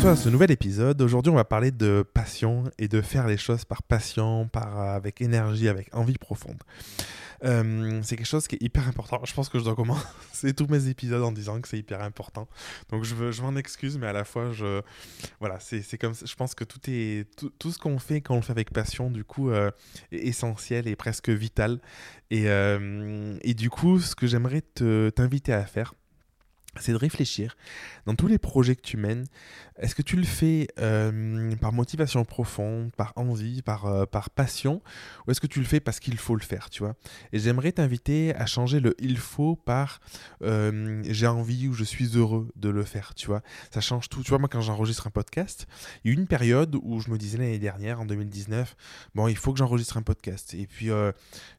toi à ce nouvel épisode. Aujourd'hui, on va parler de passion et de faire les choses par passion, par, avec énergie, avec envie profonde. Euh, c'est quelque chose qui est hyper important. Je pense que je dois commencer tous mes épisodes en disant que c'est hyper important. Donc je, je m'en excuse, mais à la fois, je, voilà, c'est, comme Je pense que tout, est, tout, ce qu'on fait quand on le fait avec passion, du coup, euh, est essentiel et presque vital. Et, euh, et du coup, ce que j'aimerais te, t'inviter à faire, c'est de réfléchir dans tous les projets que tu mènes. Est-ce que tu le fais euh, par motivation profonde, par envie, par, euh, par passion, ou est-ce que tu le fais parce qu'il faut le faire, tu vois? Et j'aimerais t'inviter à changer le il faut par euh, j'ai envie ou je suis heureux de le faire, tu vois? Ça change tout. Tu vois, moi quand j'enregistre un podcast, il y a eu une période où je me disais l'année dernière, en 2019, bon, il faut que j'enregistre un podcast. Et puis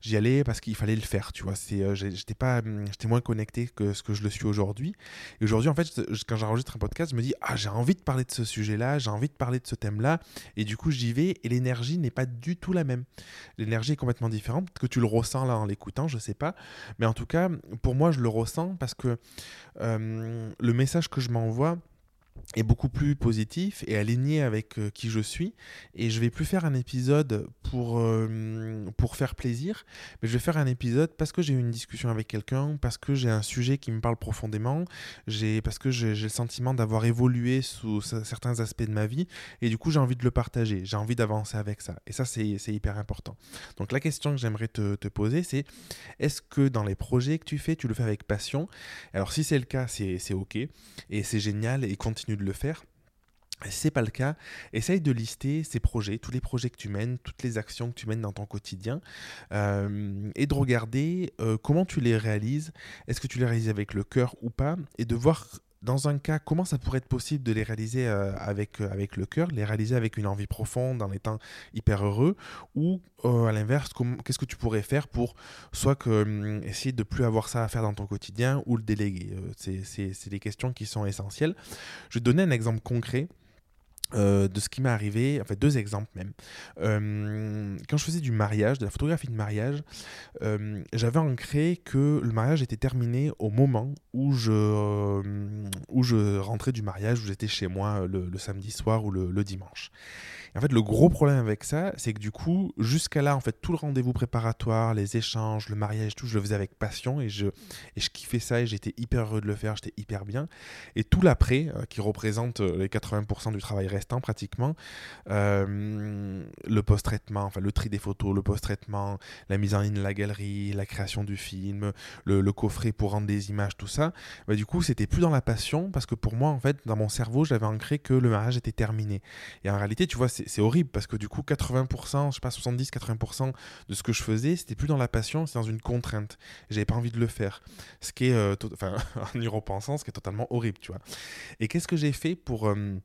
j'y allais parce qu'il fallait le faire, tu vois? j'étais moins connecté que ce que je le suis aujourd'hui. Et aujourd'hui, en fait, quand j'enregistre un podcast, je me dis, ah, j'ai envie de parler de ce sujet-là, j'ai envie de parler de ce thème-là. Et du coup, j'y vais et l'énergie n'est pas du tout la même. L'énergie est complètement différente. Que tu le ressens là en l'écoutant, je sais pas. Mais en tout cas, pour moi, je le ressens parce que euh, le message que je m'envoie, est beaucoup plus positif et aligné avec euh, qui je suis. Et je vais plus faire un épisode pour, euh, pour faire plaisir, mais je vais faire un épisode parce que j'ai eu une discussion avec quelqu'un, parce que j'ai un sujet qui me parle profondément, parce que j'ai le sentiment d'avoir évolué sous certains aspects de ma vie, et du coup j'ai envie de le partager, j'ai envie d'avancer avec ça. Et ça, c'est hyper important. Donc la question que j'aimerais te, te, poser, c'est est-ce que dans les projets que tu fais, tu le fais avec passion? Alors si c'est le cas, c'est OK, et c'est génial, et continue de le faire. Si c'est pas le cas, essaye de lister ces projets, tous les projets que tu mènes, toutes les actions que tu mènes dans ton quotidien, euh, et de regarder euh, comment tu les réalises. Est-ce que tu les réalises avec le cœur ou pas, et de voir dans un cas, comment ça pourrait être possible de les réaliser euh, avec, avec le cœur, les réaliser avec une envie profonde, en étant hyper heureux, ou à l'inverse, qu'est-ce que tu pourrais faire pour soit que, hum, essayer de plus avoir ça à faire dans ton quotidien ou le déléguer? C'est des questions qui sont essentielles. Je vais donner un exemple concret. Euh, de ce qui m'est arrivé, en fait deux exemples même. Euh, quand je faisais du mariage, de la photographie de mariage, euh, j'avais ancré que le mariage était terminé au moment où je, où je rentrais du mariage, où j'étais chez moi le, samedi soir ou le, dimanche en fait, le gros problème avec ça, c'est que du coup, jusqu'à là, en fait, tout le rendez-vous préparatoire, les échanges, le mariage, tout, je le faisais avec passion et je, et je kiffais ça et j'étais hyper heureux de le faire, j'étais hyper bien. Et tout l'après, qui représente les 80% du travail restant pratiquement, euh, le post-traitement, enfin le tri des photos, le post-traitement, la mise en ligne de la galerie, la création du film, le, coffret pour rendre des images, tout ça, bah, du coup, c'était plus dans la passion parce que pour moi, en fait, dans mon cerveau, j'avais ancré que le mariage était terminé. Et en réalité, tu vois, c'est horrible parce que du coup, 80%, je sais pas, 70-80% de ce que je faisais, c'était plus dans la passion, c'est dans une contrainte. J'avais pas envie de le faire. Ce qui est, euh, enfin, en y repensant, ce qui est totalement horrible, tu vois. Et qu'est-ce que j'ai fait pour. Euh,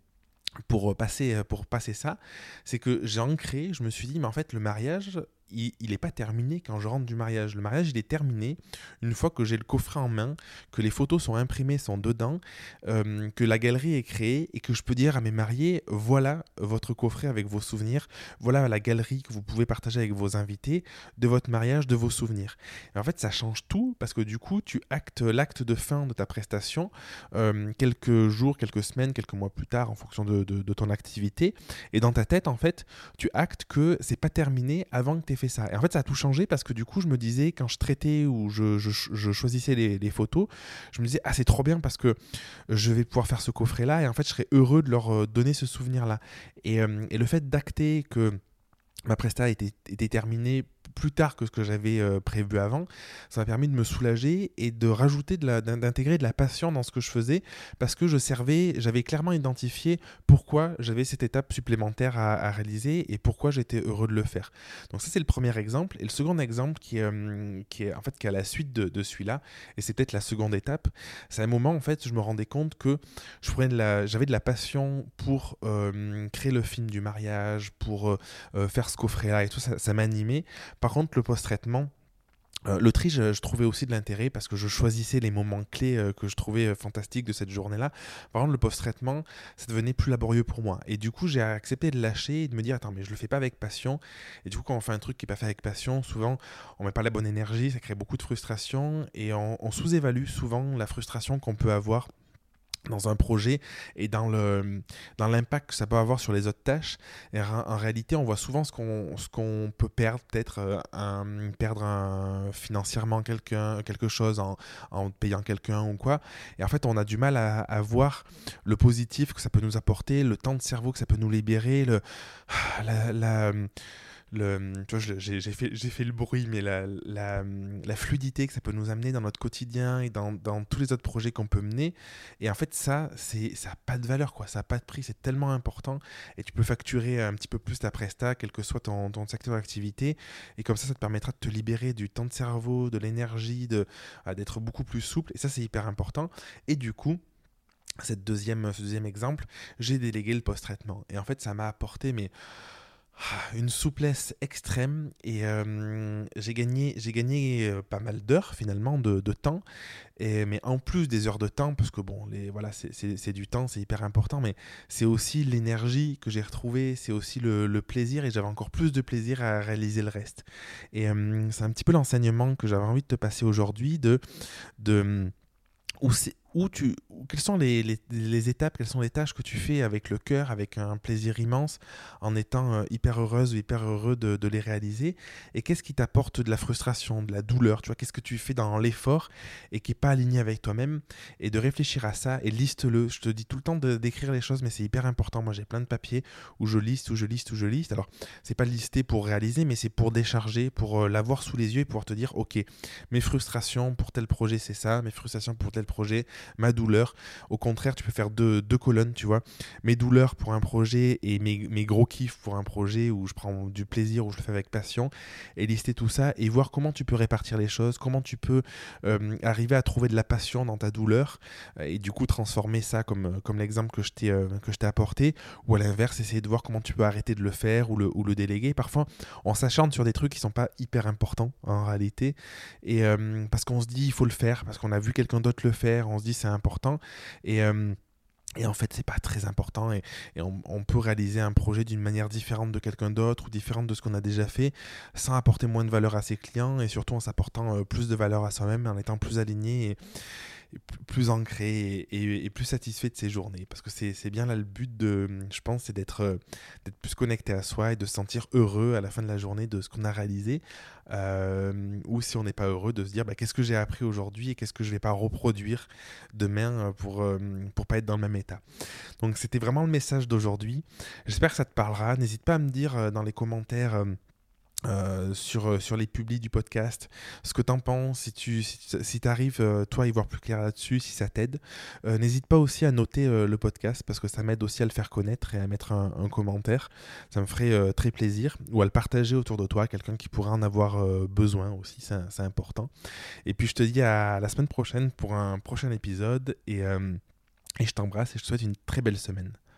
pour passer, pour passer ça, c'est que j'ai ancré, je me suis dit, mais en fait, le mariage, il n'est pas terminé quand je rentre du mariage. Le mariage, il est terminé une fois que j'ai le coffret en main, que les photos sont imprimées, sont dedans, euh, que la galerie est créée et que je peux dire à mes mariés, voilà votre coffret avec vos souvenirs, voilà la galerie que vous pouvez partager avec vos invités de votre mariage, de vos souvenirs. en fait, ça change tout parce que du coup, tu actes l'acte de fin de ta prestation euh, quelques jours, quelques semaines, quelques mois plus tard en fonction de, de, ton activité. Et dans ta tête, en fait, tu actes que c'est pas terminé avant que tu fait ça. Et en fait, ça a tout changé parce que du coup, je me disais, quand je traitais ou je, choisissais les, photos, je me disais, ah, c'est trop bien parce que je vais pouvoir faire ce coffret-là et en fait, je serais heureux de leur euh, donner ce souvenir-là. Et, euh, et, le fait d'acter que ma presta était terminée plus tard que ce que j'avais euh, prévu avant, ça m'a permis de me soulager et de rajouter d'intégrer de, la passion dans ce que je faisais parce que je servais, j'avais clairement identifié pourquoi j'avais cette étape supplémentaire à, réaliser et pourquoi j'étais heureux de le faire. Donc ça c'est le premier exemple et le second exemple qui est, euh, en fait qui à la suite de, celui-là et c'est peut-être la seconde étape. C'est un moment en fait je me rendais compte que j'avais de la passion pour euh, créer le film du mariage, pour faire ce coffret là et tout ça, ça m'animait par contre, le post-traitement, euh, le tri, je, trouvais aussi de l'intérêt parce que je choisissais les moments clés euh, que je trouvais euh, fantastiques de cette journée-là. Par contre, le post-traitement, ça devenait plus laborieux pour moi. Et du coup, j'ai accepté de lâcher et de me dire Attends, mais je le fais pas avec passion. Et du coup, quand on fait un truc qui n'est pas fait avec passion, souvent, on met pas la bonne énergie, ça crée beaucoup de frustration et on sous-évalue souvent la frustration qu'on peut avoir dans un projet et dans le dans l'impact que ça peut avoir sur les autres tâches. En, réalité, on voit souvent ce qu'on ce qu'on peut perdre, peut-être euh, perdre financièrement quelqu'un quelque chose en, en payant quelqu'un ou quoi. Et en fait, on a du mal à, voir le positif que ça peut nous apporter, le temps de cerveau que ça peut nous libérer, le la j'ai fait, le bruit, mais la, fluidité que ça peut nous amener dans notre quotidien et dans, tous les autres projets qu'on peut mener. Et en fait, ça, ça n'a pas de valeur, quoi. ça n'a pas de prix, c'est tellement important. Et tu peux facturer un petit peu plus ta presta, quel que soit ton, secteur d'activité. Et comme ça, ça te permettra de te libérer du temps de cerveau, de l'énergie, d'être beaucoup plus souple. Et ça, c'est hyper important. Et du coup, cette deuxième, ce deuxième exemple, j'ai délégué le post-traitement. Et en fait, ça m'a apporté, mais une souplesse extrême et euh, j'ai gagné, j'ai gagné euh, pas mal d'heures finalement de, temps et, mais en plus des heures de temps parce que bon les voilà c'est du temps c'est hyper important mais c'est aussi l'énergie que j'ai retrouvée c'est aussi le, plaisir et j'avais encore plus de plaisir à réaliser le reste. Et euh, c'est un petit peu l'enseignement que j'avais envie de te passer aujourd'hui de de où c'est où tu, quelles sont les, les, étapes, quelles sont les tâches que tu fais avec le cœur, avec un plaisir immense, en étant euh, hyper heureuse ou hyper heureux de, les réaliser, et qu'est-ce qui t'apporte de la frustration, de la douleur, tu vois, qu'est-ce que tu fais dans l'effort et qui n'est pas aligné avec toi-même, et de réfléchir à ça, et liste-le. Je te dis tout le temps d'écrire les choses, mais c'est hyper important. Moi, j'ai plein de papiers où je liste, où je liste, où je liste. Alors, c'est pas lister pour réaliser, mais c'est pour décharger, pour euh, l'avoir sous les yeux et pouvoir te dire, ok, mes frustrations pour tel projet, c'est ça, mes frustrations pour tel projet, ma douleur. Au contraire, tu peux faire deux, deux colonnes, tu vois. Mes douleurs pour un projet et mes, mes, gros kiffs pour un projet où je prends du plaisir, où je le fais avec passion. Et lister tout ça et voir comment tu peux répartir les choses, comment tu peux euh, arriver à trouver de la passion dans ta douleur et du coup transformer ça comme, comme l'exemple que je t'ai euh, apporté. Ou à l'inverse, essayer de voir comment tu peux arrêter de le faire ou le, ou le déléguer. Parfois, on s'acharne sur des trucs qui sont pas hyper importants en réalité. Et euh, parce qu'on se dit il faut le faire, parce qu'on a vu quelqu'un d'autre le faire, on se dit c'est important. Et. Euh, et en fait, c'est pas très important et, on, peut réaliser un projet d'une manière différente de quelqu'un d'autre ou différente de ce qu'on a déjà fait sans apporter moins de valeur à ses clients et surtout en s'apportant euh, plus de valeur à soi-même, en étant plus aligné et, plus ancré et, plus satisfait de ses journées. Parce que c'est bien là le but de, je pense, c'est d'être euh, plus connecté à soi et de se sentir heureux à la fin de la journée de ce qu'on a réalisé. Euh, ou si on n'est pas heureux, de se dire bah, qu'est-ce que j'ai appris aujourd'hui et qu'est-ce que je ne vais pas reproduire demain euh, pour ne pas être dans le même état. Donc c'était vraiment le message d'aujourd'hui. J'espère que ça te parlera. N'hésite pas à me dire dans les commentaires euh, sur, euh, sur les publis du podcast, ce que tu en penses, si tu si, arrives, euh, toi, à y voir plus clair là-dessus, si ça t'aide. N'hésite pas aussi à noter le podcast parce que ça m'aide aussi à le faire connaître et à mettre un, commentaire. Ça me ferait très plaisir. Ou à le partager autour de toi, quelqu'un qui pourrait en avoir besoin aussi, c'est important. Et puis je te dis à la semaine prochaine pour un prochain épisode et, et je t'embrasse et je te souhaite une très belle semaine.